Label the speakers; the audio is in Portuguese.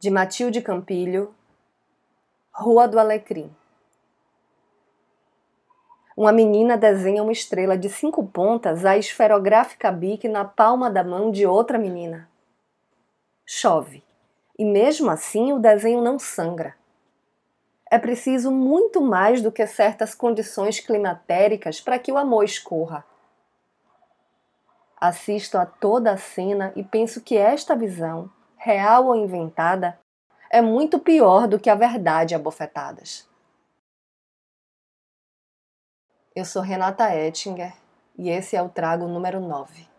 Speaker 1: de Matilde Campilho, Rua do Alecrim. Uma menina desenha uma estrela de cinco pontas à esferográfica bique na palma da mão de outra menina. Chove, e mesmo assim o desenho não sangra. É preciso muito mais do que certas condições climatéricas para que o amor escorra. Assisto a toda a cena e penso que esta visão real ou inventada, é muito pior do que a verdade a bofetadas. Eu sou Renata Ettinger e esse é o trago número 9.